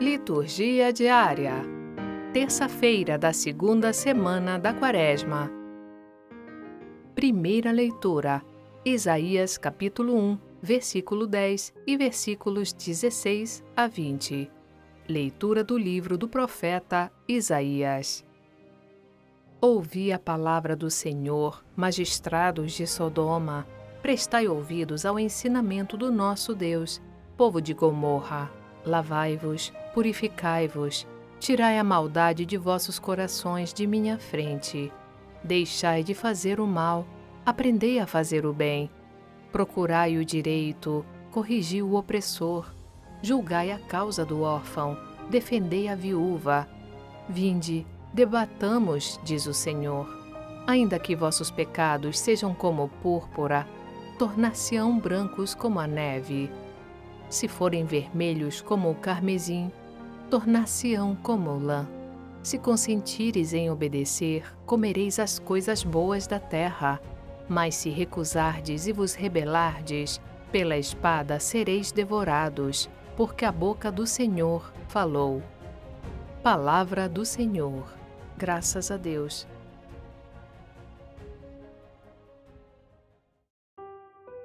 Liturgia diária. Terça-feira da segunda semana da Quaresma. Primeira leitura: Isaías capítulo 1, versículo 10 e versículos 16 a 20. Leitura do livro do profeta Isaías. Ouvi a palavra do Senhor, magistrados de Sodoma, prestai ouvidos ao ensinamento do nosso Deus, povo de Gomorra. Lavai-vos, purificai-vos, tirai a maldade de vossos corações de minha frente. Deixai de fazer o mal, aprendei a fazer o bem. Procurai o direito, corrigi o opressor, julgai a causa do órfão, defendei a viúva. Vinde, Debatamos, diz o Senhor. Ainda que vossos pecados sejam como púrpura, tornar-se-ão brancos como a neve. Se forem vermelhos como o carmesim, tornar-se-ão como lã. Se consentires em obedecer, comereis as coisas boas da terra. Mas se recusardes e vos rebelardes, pela espada sereis devorados, porque a boca do Senhor falou. Palavra do Senhor. Graças a Deus.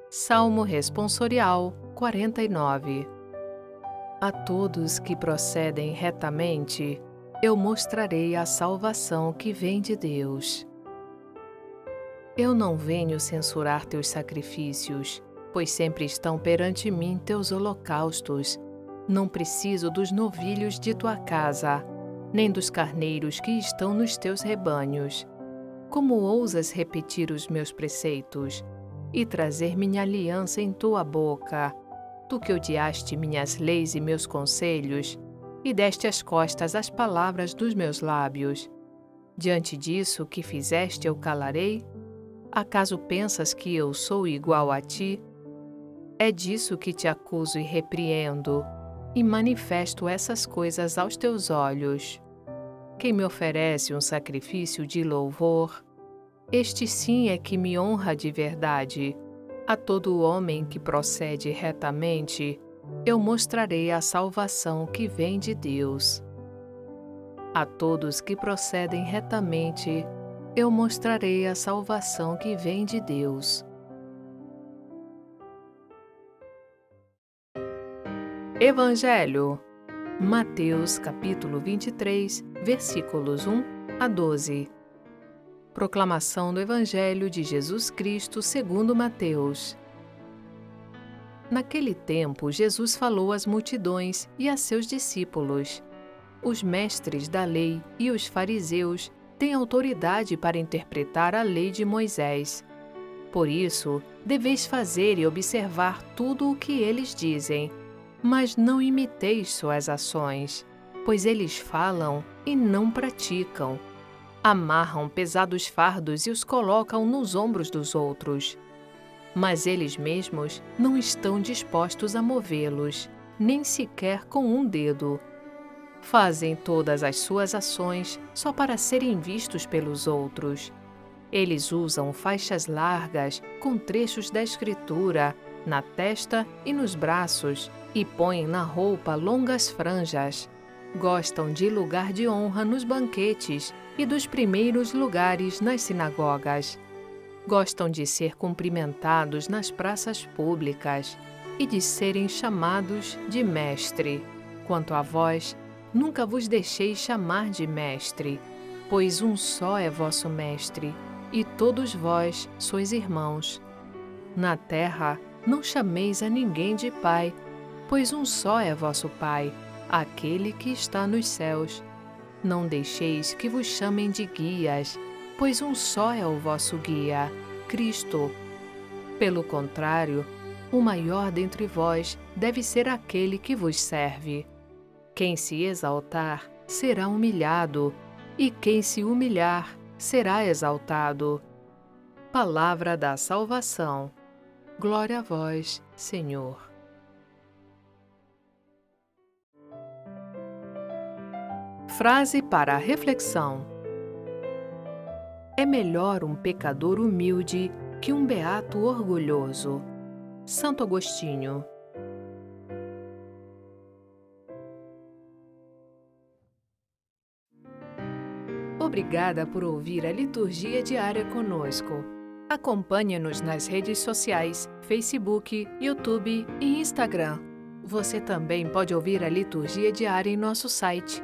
Salmo Responsorial 49 A todos que procedem retamente, eu mostrarei a salvação que vem de Deus. Eu não venho censurar teus sacrifícios, pois sempre estão perante mim teus holocaustos. Não preciso dos novilhos de tua casa nem dos carneiros que estão nos teus rebanhos. Como ousas repetir os meus preceitos e trazer minha aliança em tua boca? Tu que odiaste minhas leis e meus conselhos, e deste as costas às palavras dos meus lábios. Diante disso que fizeste, eu calarei? Acaso pensas que eu sou igual a ti? É disso que te acuso e repreendo, e manifesto essas coisas aos teus olhos. Quem me oferece um sacrifício de louvor, este sim é que me honra de verdade. A todo homem que procede retamente, eu mostrarei a salvação que vem de Deus. A todos que procedem retamente, eu mostrarei a salvação que vem de Deus. Evangelho Mateus capítulo 23, versículos 1 a 12. Proclamação do Evangelho de Jesus Cristo segundo Mateus. Naquele tempo, Jesus falou às multidões e a seus discípulos: Os mestres da lei e os fariseus têm autoridade para interpretar a lei de Moisés. Por isso, deveis fazer e observar tudo o que eles dizem mas não imiteis suas ações, pois eles falam e não praticam. Amarram pesados fardos e os colocam nos ombros dos outros. Mas eles mesmos não estão dispostos a movê-los, nem sequer com um dedo. Fazem todas as suas ações só para serem vistos pelos outros. Eles usam faixas largas com trechos da Escritura na testa e nos braços e põem na roupa longas franjas. Gostam de lugar de honra nos banquetes e dos primeiros lugares nas sinagogas. Gostam de ser cumprimentados nas praças públicas e de serem chamados de mestre. Quanto a vós, nunca vos deixei chamar de mestre, pois um só é vosso mestre, e todos vós sois irmãos. Na terra, não chameis a ninguém de pai, pois um só é vosso Pai, aquele que está nos céus. Não deixeis que vos chamem de guias, pois um só é o vosso guia, Cristo. Pelo contrário, o maior dentre vós deve ser aquele que vos serve. Quem se exaltar será humilhado, e quem se humilhar será exaltado. Palavra da salvação. Glória a vós, Senhor. Frase para a reflexão: É melhor um pecador humilde que um beato orgulhoso. Santo Agostinho. Obrigada por ouvir a liturgia diária conosco. Acompanhe-nos nas redes sociais, Facebook, YouTube e Instagram. Você também pode ouvir a liturgia diária em nosso site